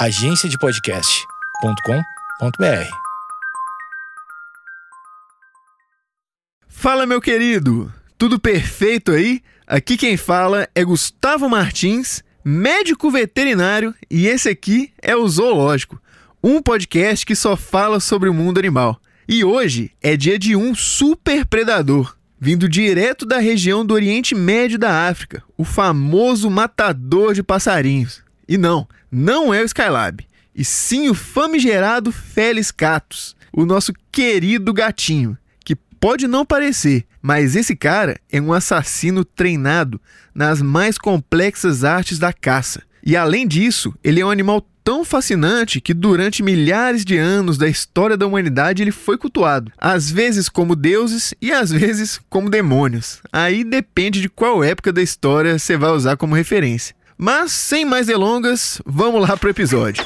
agenciadepodcast.com.br. Fala, meu querido! Tudo perfeito aí? Aqui quem fala é Gustavo Martins, médico veterinário, e esse aqui é o Zoológico, um podcast que só fala sobre o mundo animal. E hoje é dia de um super predador, vindo direto da região do Oriente Médio da África, o famoso matador de passarinhos. E não, não é o Skylab, e sim o famigerado Felis catus, o nosso querido gatinho, que pode não parecer, mas esse cara é um assassino treinado nas mais complexas artes da caça. E além disso, ele é um animal tão fascinante que durante milhares de anos da história da humanidade ele foi cultuado, às vezes como deuses e às vezes como demônios. Aí depende de qual época da história você vai usar como referência. Mas sem mais delongas, vamos lá pro episódio.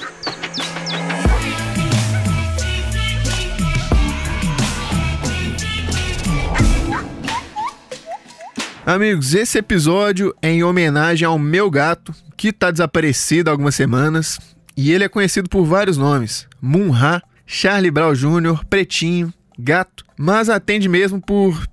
Amigos, esse episódio é em homenagem ao meu gato, que está desaparecido há algumas semanas, e ele é conhecido por vários nomes: Munha, Charlie Brown Jr., Pretinho, Gato, mas atende mesmo por.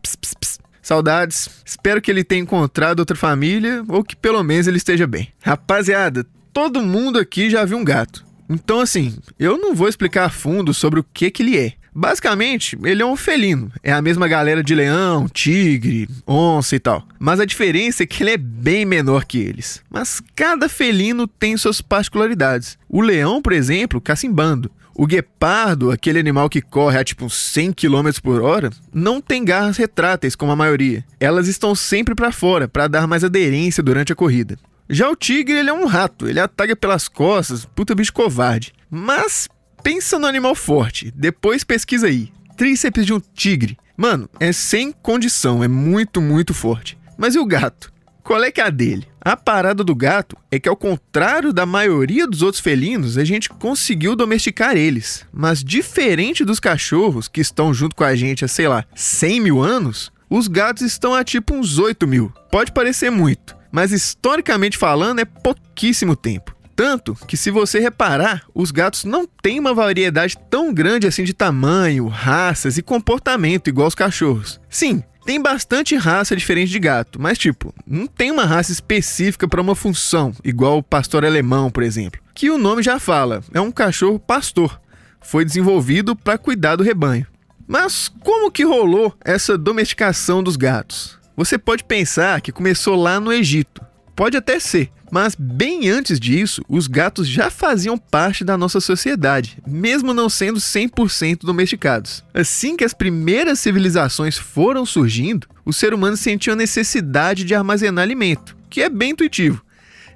Saudades. Espero que ele tenha encontrado outra família ou que pelo menos ele esteja bem. Rapaziada, todo mundo aqui já viu um gato. Então, assim, eu não vou explicar a fundo sobre o que, que ele é. Basicamente, ele é um felino. É a mesma galera de leão, tigre, onça e tal. Mas a diferença é que ele é bem menor que eles. Mas cada felino tem suas particularidades. O leão, por exemplo, caça em bando. O guepardo, aquele animal que corre a tipo 100 km por hora, não tem garras retráteis como a maioria. Elas estão sempre para fora para dar mais aderência durante a corrida. Já o tigre, ele é um rato, ele ataca pelas costas, puta bicho covarde. Mas pensa no animal forte, depois pesquisa aí. Tríceps de um tigre. Mano, é sem condição, é muito, muito forte. Mas e o gato? Qual é que é a dele? A parada do gato é que, ao contrário da maioria dos outros felinos, a gente conseguiu domesticar eles. Mas, diferente dos cachorros que estão junto com a gente há, sei lá, 100 mil anos, os gatos estão há tipo uns 8 mil. Pode parecer muito, mas historicamente falando é pouquíssimo tempo. Tanto que, se você reparar, os gatos não têm uma variedade tão grande assim de tamanho, raças e comportamento igual os cachorros. Sim, tem bastante raça diferente de gato, mas tipo, não tem uma raça específica para uma função, igual o pastor alemão, por exemplo. Que o nome já fala, é um cachorro pastor. Foi desenvolvido para cuidar do rebanho. Mas como que rolou essa domesticação dos gatos? Você pode pensar que começou lá no Egito. Pode até ser, mas bem antes disso, os gatos já faziam parte da nossa sociedade, mesmo não sendo 100% domesticados. Assim que as primeiras civilizações foram surgindo, o ser humano sentiu a necessidade de armazenar alimento, que é bem intuitivo,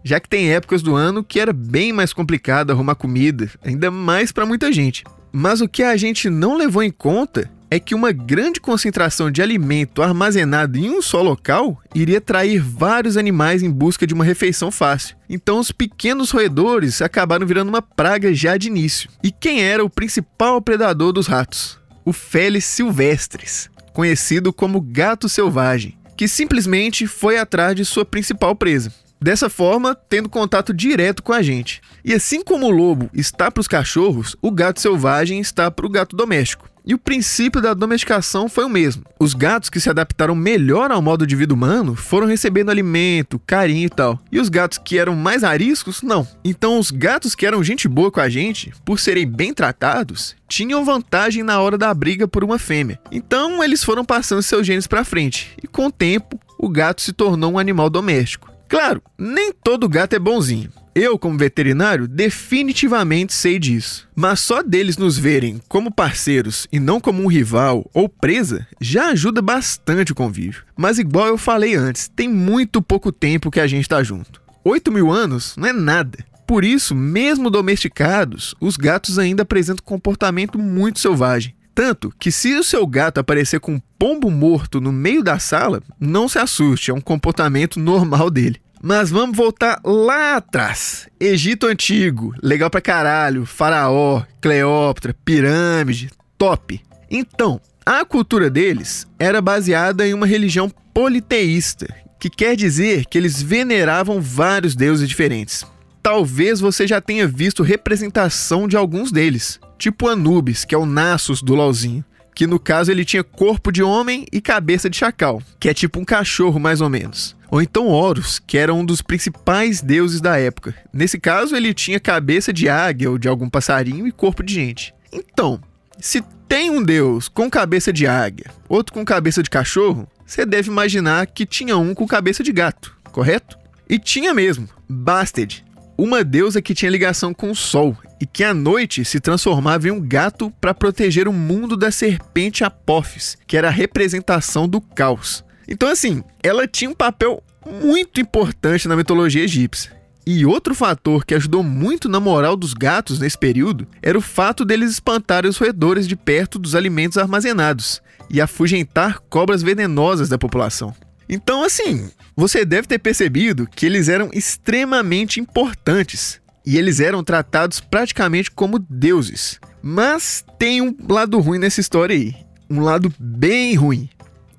já que tem épocas do ano que era bem mais complicado arrumar comida, ainda mais para muita gente. Mas o que a gente não levou em conta é que uma grande concentração de alimento armazenado em um só local iria atrair vários animais em busca de uma refeição fácil. Então, os pequenos roedores acabaram virando uma praga já de início. E quem era o principal predador dos ratos? O Felis silvestris, conhecido como gato selvagem, que simplesmente foi atrás de sua principal presa. Dessa forma, tendo contato direto com a gente. E assim como o lobo está para os cachorros, o gato selvagem está para o gato doméstico. E o princípio da domesticação foi o mesmo. Os gatos que se adaptaram melhor ao modo de vida humano foram recebendo alimento, carinho e tal. E os gatos que eram mais ariscos, não. Então, os gatos que eram gente boa com a gente, por serem bem tratados, tinham vantagem na hora da briga por uma fêmea. Então, eles foram passando seus genes para frente. E com o tempo, o gato se tornou um animal doméstico. Claro, nem todo gato é bonzinho. Eu, como veterinário, definitivamente sei disso. Mas só deles nos verem como parceiros e não como um rival ou presa já ajuda bastante o convívio. Mas, igual eu falei antes, tem muito pouco tempo que a gente está junto. 8 mil anos não é nada. Por isso, mesmo domesticados, os gatos ainda apresentam comportamento muito selvagem. Tanto que se o seu gato aparecer com um pombo morto no meio da sala, não se assuste, é um comportamento normal dele. Mas vamos voltar lá atrás. Egito Antigo, legal pra caralho. Faraó, Cleópatra, pirâmide, top. Então, a cultura deles era baseada em uma religião politeísta, que quer dizer que eles veneravam vários deuses diferentes. talvez você já tenha visto representação de alguns deles, tipo Anubis, que é o Nassus do LoLzinho, que no caso ele tinha corpo de homem e cabeça de chacal, que é tipo um cachorro mais ou menos. Ou então Horus, que era um dos principais deuses da época. Nesse caso, ele tinha cabeça de águia ou de algum passarinho e corpo de gente. Então, se tem um deus com cabeça de águia, outro com cabeça de cachorro, você deve imaginar que tinha um com cabeça de gato, correto? E tinha mesmo, Bastet, uma deusa que tinha ligação com o sol e que à noite se transformava em um gato para proteger o mundo da serpente Apophis, que era a representação do caos. Então, assim, ela tinha um papel muito importante na mitologia egípcia. E outro fator que ajudou muito na moral dos gatos nesse período era o fato deles espantarem os roedores de perto dos alimentos armazenados e afugentar cobras venenosas da população. Então, assim, você deve ter percebido que eles eram extremamente importantes e eles eram tratados praticamente como deuses. Mas tem um lado ruim nessa história aí, um lado bem ruim.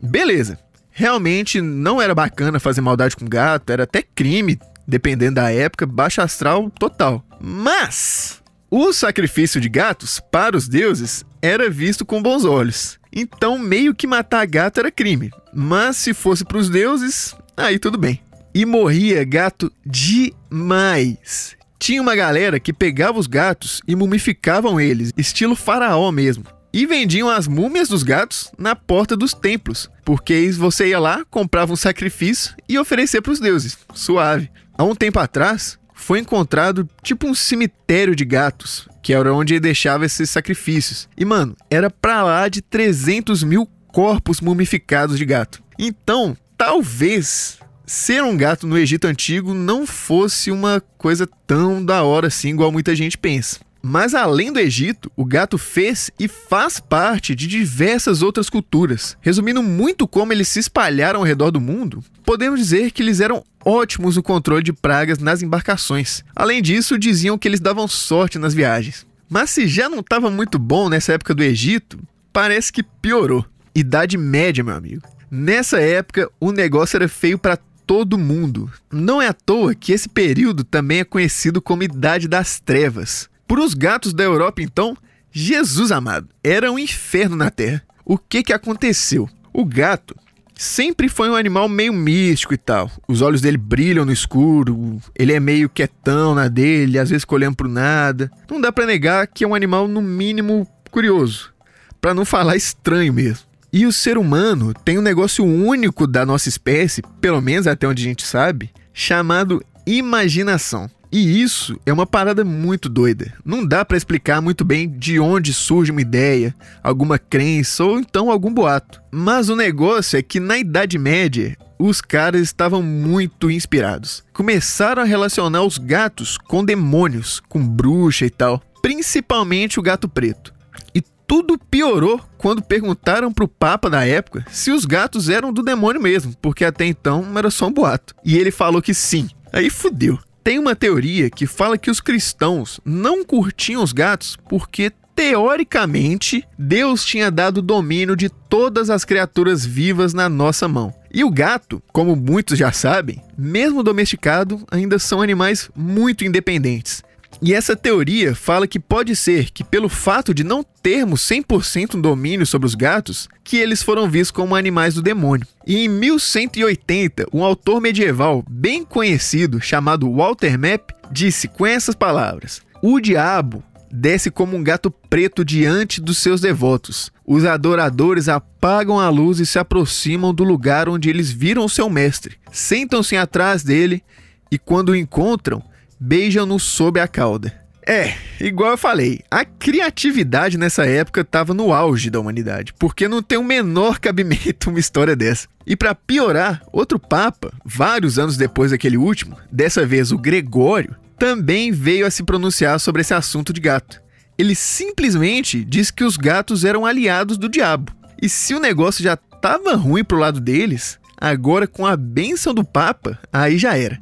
Beleza, realmente não era bacana fazer maldade com gato, era até crime, dependendo da época, baixo astral total. Mas o sacrifício de gatos para os deuses era visto com bons olhos. Então, meio que matar gato era crime. Mas se fosse para os deuses, aí tudo bem. E morria gato demais. Tinha uma galera que pegava os gatos e mumificavam eles, estilo faraó mesmo. E vendiam as múmias dos gatos na porta dos templos, porque você ia lá, comprava um sacrifício e oferecia para os deuses. Suave. Há um tempo atrás, foi encontrado tipo um cemitério de gatos, que era onde ele deixava esses sacrifícios. E, mano, era pra lá de 300 mil corpos mumificados de gato. Então, talvez ser um gato no Egito Antigo não fosse uma coisa tão da hora assim, igual muita gente pensa. Mas além do Egito, o gato fez e faz parte de diversas outras culturas. Resumindo muito como eles se espalharam ao redor do mundo, podemos dizer que eles eram ótimos no controle de pragas nas embarcações. Além disso, diziam que eles davam sorte nas viagens. Mas se já não estava muito bom nessa época do Egito, parece que piorou. Idade Média, meu amigo. Nessa época, o negócio era feio para todo mundo. Não é à toa que esse período também é conhecido como Idade das Trevas. Para os gatos da Europa, então, Jesus amado, era um inferno na Terra. O que, que aconteceu? O gato sempre foi um animal meio místico e tal. Os olhos dele brilham no escuro, ele é meio quietão na dele, às vezes olhando pro nada. Não dá para negar que é um animal no mínimo curioso, para não falar estranho mesmo. E o ser humano tem um negócio único da nossa espécie, pelo menos até onde a gente sabe, chamado imaginação. E isso é uma parada muito doida. Não dá para explicar muito bem de onde surge uma ideia, alguma crença ou então algum boato. Mas o negócio é que na Idade Média, os caras estavam muito inspirados. Começaram a relacionar os gatos com demônios, com bruxa e tal, principalmente o gato preto. E tudo piorou quando perguntaram pro Papa da época se os gatos eram do demônio mesmo, porque até então era só um boato. E ele falou que sim. Aí fudeu. Tem uma teoria que fala que os cristãos não curtiam os gatos porque teoricamente, Deus tinha dado domínio de todas as criaturas vivas na nossa mão. E o gato, como muitos já sabem, mesmo domesticado, ainda são animais muito independentes. E essa teoria fala que pode ser que, pelo fato de não termos 100% domínio sobre os gatos, que eles foram vistos como animais do demônio. E em 1180, um autor medieval bem conhecido chamado Walter Map disse com essas palavras: O diabo desce como um gato preto diante dos seus devotos. Os adoradores apagam a luz e se aproximam do lugar onde eles viram seu mestre. Sentam-se atrás dele e, quando o encontram, beijam-no sob a cauda. É, igual eu falei, a criatividade nessa época estava no auge da humanidade, porque não tem o menor cabimento uma história dessa. E para piorar, outro papa, vários anos depois daquele último, dessa vez o Gregório, também veio a se pronunciar sobre esse assunto de gato. Ele simplesmente disse que os gatos eram aliados do diabo. E se o negócio já estava ruim pro lado deles, agora com a bênção do papa, aí já era.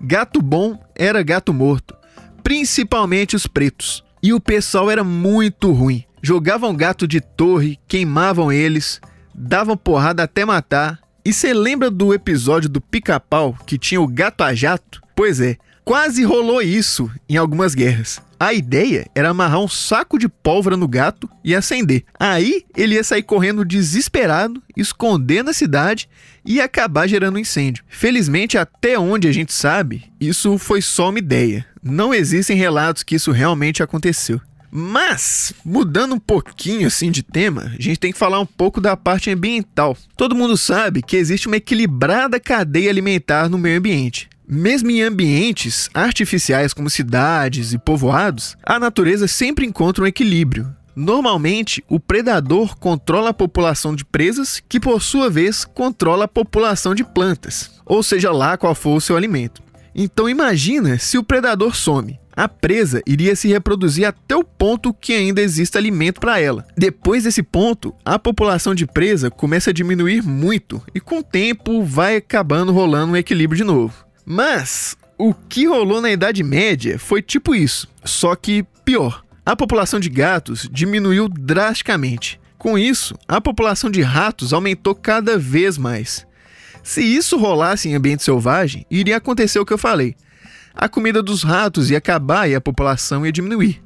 Gato bom era gato morto, principalmente os pretos. E o pessoal era muito ruim. Jogavam gato de torre, queimavam eles, davam porrada até matar. E você lembra do episódio do pica-pau que tinha o gato a jato? Pois é, quase rolou isso em algumas guerras. A ideia era amarrar um saco de pólvora no gato e acender. Aí ele ia sair correndo desesperado, esconder na cidade e acabar gerando incêndio. Felizmente, até onde a gente sabe, isso foi só uma ideia. Não existem relatos que isso realmente aconteceu. Mas, mudando um pouquinho assim de tema, a gente tem que falar um pouco da parte ambiental. Todo mundo sabe que existe uma equilibrada cadeia alimentar no meio ambiente. Mesmo em ambientes artificiais como cidades e povoados, a natureza sempre encontra um equilíbrio. Normalmente, o predador controla a população de presas, que por sua vez controla a população de plantas, ou seja lá qual for o seu alimento. Então imagina se o predador some a presa iria se reproduzir até o ponto que ainda existe alimento para ela. Depois desse ponto, a população de presa começa a diminuir muito e com o tempo vai acabando rolando um equilíbrio de novo. Mas o que rolou na Idade Média foi tipo isso, só que pior. A população de gatos diminuiu drasticamente. Com isso, a população de ratos aumentou cada vez mais. Se isso rolasse em ambiente selvagem, iria acontecer o que eu falei a comida dos ratos ia acabar e a população ia diminuir.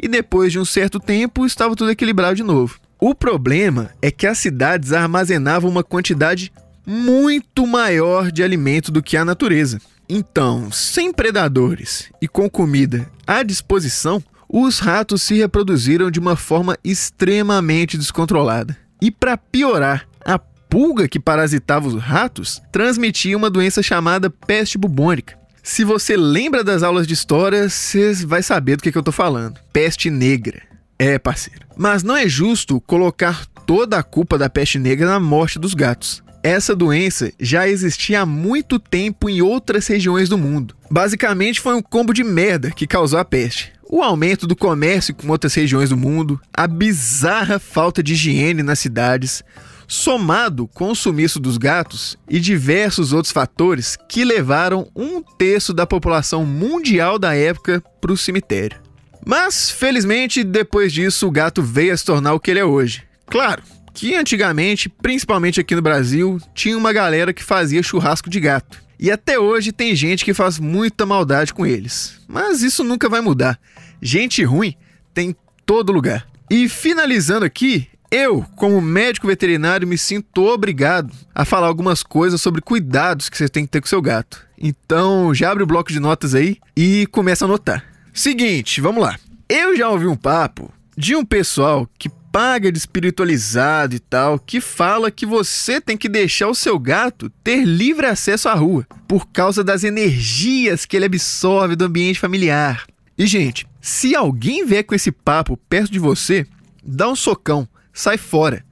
E depois de um certo tempo, estava tudo equilibrado de novo. O problema é que as cidades armazenavam uma quantidade muito maior de alimento do que a natureza. Então, sem predadores e com comida à disposição, os ratos se reproduziram de uma forma extremamente descontrolada. E para piorar, a pulga que parasitava os ratos transmitia uma doença chamada peste bubônica, se você lembra das aulas de história, você vai saber do que, que eu tô falando. Peste negra. É, parceiro. Mas não é justo colocar toda a culpa da peste negra na morte dos gatos. Essa doença já existia há muito tempo em outras regiões do mundo. Basicamente foi um combo de merda que causou a peste. O aumento do comércio com outras regiões do mundo, a bizarra falta de higiene nas cidades, somado com o sumiço dos gatos e diversos outros fatores que levaram um terço da população mundial da época para o cemitério. Mas, felizmente, depois disso, o gato veio a se tornar o que ele é hoje. Claro que antigamente, principalmente aqui no Brasil, tinha uma galera que fazia churrasco de gato. E até hoje tem gente que faz muita maldade com eles. Mas isso nunca vai mudar. Gente ruim tem todo lugar. E finalizando aqui, eu, como médico veterinário, me sinto obrigado a falar algumas coisas sobre cuidados que você tem que ter com seu gato. Então, já abre o bloco de notas aí e começa a anotar. Seguinte, vamos lá. Eu já ouvi um papo de um pessoal que paga de espiritualizado e tal, que fala que você tem que deixar o seu gato ter livre acesso à rua, por causa das energias que ele absorve do ambiente familiar. E, gente, se alguém vier com esse papo perto de você, dá um socão sai fora.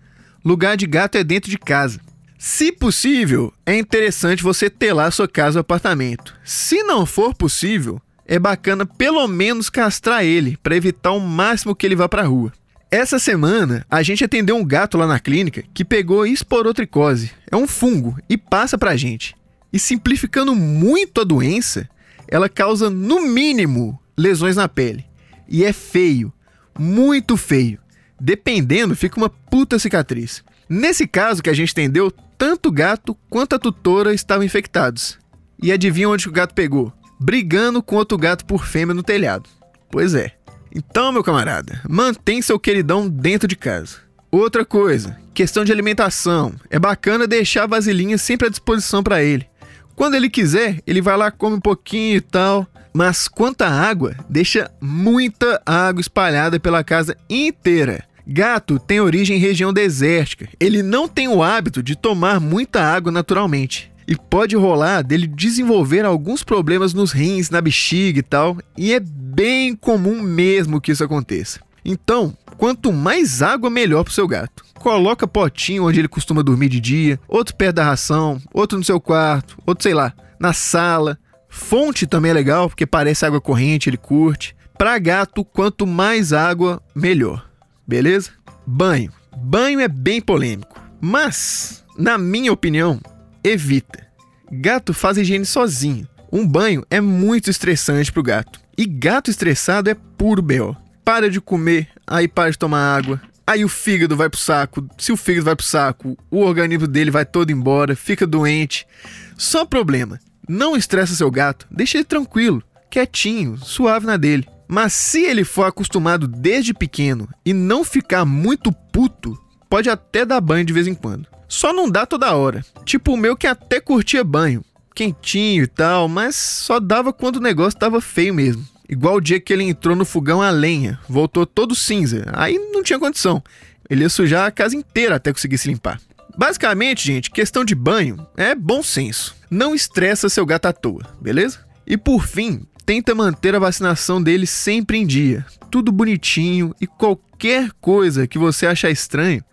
Lugar de gato é dentro de casa. Se possível, é interessante você ter lá sua casa ou apartamento. Se não for possível, é bacana pelo menos castrar ele para evitar o máximo que ele vá para a rua. Essa semana, a gente atendeu um gato lá na clínica que pegou esporotricose. É um fungo e passa para a gente. E simplificando muito a doença, ela causa no mínimo lesões na pele. E é feio, muito feio. Dependendo, fica uma puta cicatriz. Nesse caso que a gente entendeu, tanto o gato quanto a tutora estavam infectados. E adivinha onde o gato pegou? Brigando com outro gato por fêmea no telhado. Pois é. Então, meu camarada, mantém seu queridão dentro de casa. Outra coisa, questão de alimentação. É bacana deixar a vasilhinha sempre à disposição para ele. Quando ele quiser, ele vai lá, come um pouquinho e tal. Mas quanto à água, deixa muita água espalhada pela casa inteira. Gato tem origem em região desértica. Ele não tem o hábito de tomar muita água naturalmente. E pode rolar dele desenvolver alguns problemas nos rins, na bexiga e tal. E é bem comum mesmo que isso aconteça. Então, quanto mais água, melhor pro seu gato. Coloca potinho onde ele costuma dormir de dia, outro perto da ração, outro no seu quarto, outro sei lá, na sala. Fonte também é legal, porque parece água corrente, ele curte. Para gato, quanto mais água, melhor. Beleza? Banho. Banho é bem polêmico, mas, na minha opinião, evita. Gato faz higiene sozinho. Um banho é muito estressante pro gato. E gato estressado é puro B.O. Para de comer, aí para de tomar água, aí o fígado vai pro saco. Se o fígado vai pro saco, o organismo dele vai todo embora, fica doente. Só problema. Não estressa seu gato, deixa ele tranquilo. quietinho, suave na dele. Mas se ele for acostumado desde pequeno e não ficar muito puto, pode até dar banho de vez em quando. Só não dá toda hora. Tipo o meu que até curtia banho, quentinho e tal, mas só dava quando o negócio tava feio mesmo. Igual o dia que ele entrou no fogão a lenha, voltou todo cinza. Aí não tinha condição. Ele ia sujar a casa inteira até conseguir se limpar. Basicamente, gente, questão de banho é bom senso. Não estressa seu gato à toa, beleza? E por fim, tenta manter a vacinação dele sempre em dia. Tudo bonitinho e qualquer coisa que você achar estranho,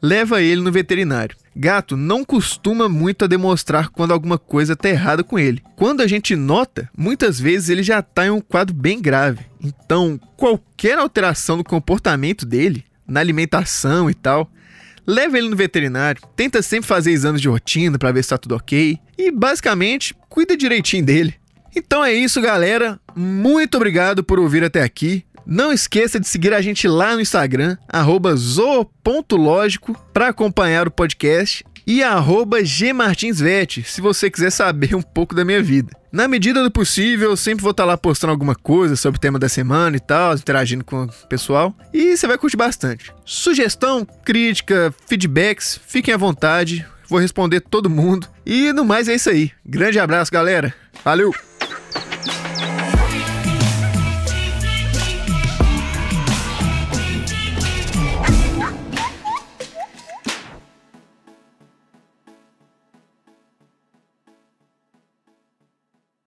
leva ele no veterinário. Gato não costuma muito a demonstrar quando alguma coisa está errada com ele. Quando a gente nota, muitas vezes ele já está em um quadro bem grave. Então, qualquer alteração no comportamento dele, na alimentação e tal, leva ele no veterinário, tenta sempre fazer exames de rotina para ver se está tudo ok e basicamente cuida direitinho dele. Então é isso, galera. Muito obrigado por ouvir até aqui. Não esqueça de seguir a gente lá no Instagram, zo.lógico, para acompanhar o podcast e arroba gmartinsvet, se você quiser saber um pouco da minha vida. Na medida do possível, eu sempre vou estar lá postando alguma coisa sobre o tema da semana e tal, interagindo com o pessoal, e você vai curtir bastante. Sugestão, crítica, feedbacks, fiquem à vontade, vou responder todo mundo. E no mais é isso aí. Grande abraço, galera. Valeu!